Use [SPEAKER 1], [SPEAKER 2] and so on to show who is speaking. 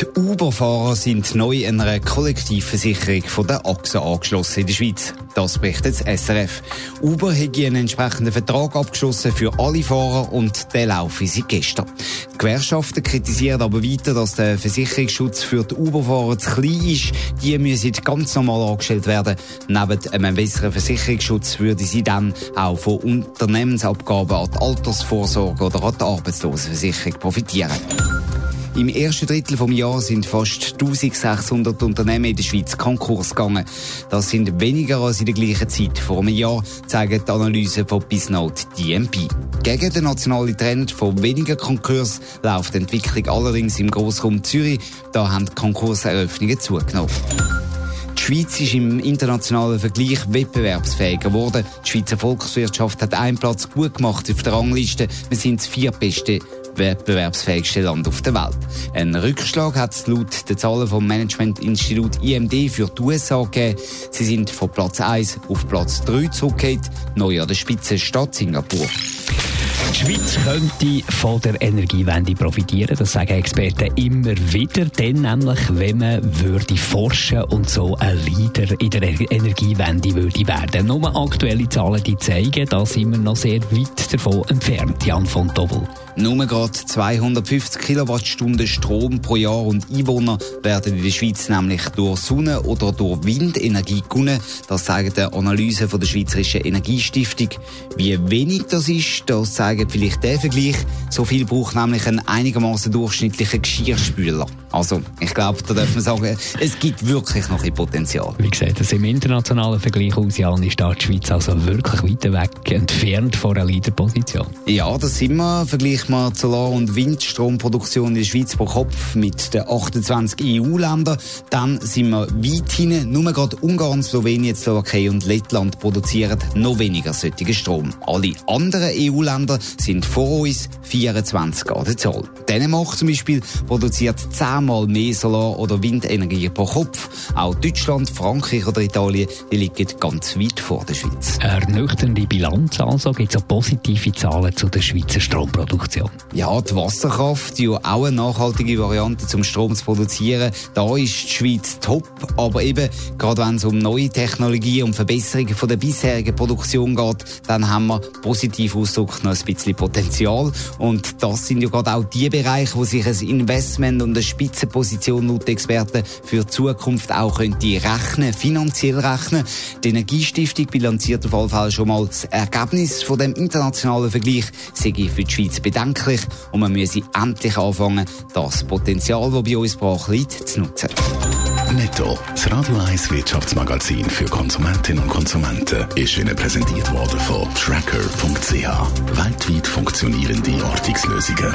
[SPEAKER 1] Die Uber-Fahrer sind neu in einer Kollektivversicherung von der AXA angeschlossen in der Schweiz. Das berichtet das SRF. Uber hat einen entsprechenden Vertrag abgeschlossen für alle Fahrer und der laufe sie gestern. Die Gewerkschaften kritisieren aber weiter, dass der Versicherungsschutz für die Uber-Fahrer zu klein ist. Die müssen ganz normal angestellt werden. Neben einem besseren Versicherungsschutz würde sie dann auch von Unternehmensabgaben an die Altersvorsorge oder an die Arbeitslosenversicherung profitieren. Im ersten Drittel vom Jahr sind fast 1600 Unternehmen in der Schweiz Konkurs gegangen. Das sind weniger als in der gleichen Zeit vor einem Jahr, zeigen die Analysen von Bisnote DMP. Gegen den nationalen Trend von weniger Konkurs läuft die Entwicklung allerdings im Grossraum Zürich. Da haben die Konkurseröffnungen zugenommen. Die Schweiz ist im internationalen Vergleich wettbewerbsfähiger geworden. Die Schweizer Volkswirtschaft hat einen Platz gut gemacht auf der Rangliste. Wir sind das viertbeste wettbewerbsfähigste Land auf der Welt. Ein Rückschlag hat es laut den Zahlen vom Managementinstitut IMD für die USA gegeben. Sie sind von Platz 1 auf Platz 3 zurückgekehrt. Neu an der Spitze steht Singapur.
[SPEAKER 2] Die Schweiz könnte von der Energiewende profitieren, das sagen Experten immer wieder. Dann nämlich, wenn man würde forschen und so ein Leader in der Energiewende würde werden. Nur aktuelle Zahlen die zeigen, da sind wir noch sehr weit davon entfernt, Jan von Dobbel.
[SPEAKER 1] Nur gerade 250 Kilowattstunden Strom pro Jahr und Einwohner werden in der Schweiz nämlich durch Sonne- oder durch Windenergie gewonnen. Das zeigen die Analysen von der Schweizerischen Energiestiftung. Wie wenig das ist, das zeigen vielleicht der Vergleich. So viel braucht nämlich ein einigermaßen durchschnittlicher Geschirrspüler. Also, ich glaube, da darf man sagen, es gibt wirklich noch ein Potenzial.
[SPEAKER 2] Wie gesagt, das im internationalen Vergleich aus, Jan, ist da die Schweiz also wirklich weit weg entfernt von einer Leaderposition.
[SPEAKER 1] Ja, das sind wir. Vergleich mal Solar- und Windstromproduktion in der Schweiz pro Kopf mit den 28 EU-Ländern. Dann sind wir weit hinten. Nur gerade Ungarn, Slowenien, Slowakei und Lettland produzieren noch weniger solchen Strom. Alle anderen EU-Länder sind vor uns 24 an der Zahl. Dänemark zum Beispiel produziert 10 zehnmal mehr Solar- oder Windenergie pro Kopf. Auch Deutschland, Frankreich oder Italien die liegen ganz weit vor der Schweiz.
[SPEAKER 2] Ernüchternde Bilanz also, gibt es auch positive Zahlen zu der Schweizer Stromproduktion?
[SPEAKER 1] Ja, die Wasserkraft, ja auch eine nachhaltige Variante zum Strom zu produzieren, da ist die Schweiz top, aber eben, gerade wenn es um neue Technologien und Verbesserungen von der bisherigen Produktion geht, dann haben wir positiv ausgedrückt noch ein bisschen Potenzial und das sind ja gerade auch die Bereiche, wo sich ein Investment und eine Spitzenposition laut Experten für die Zukunft auch könnte rechnen, finanziell rechnen. Die Energiestiftung bilanziert auf jeden Fall schon mal das Ergebnis von dem internationalen Vergleich sei für die Schweiz bedenklich und man müsse endlich anfangen, das Potenzial, das bei uns brach liegt, zu nutzen.
[SPEAKER 3] Netto, das Radio 1 Wirtschaftsmagazin für Konsumentinnen und Konsumenten, ist Ihnen präsentiert worden von Tracker.ch. Weltweit funktionierende Ortungslösungen.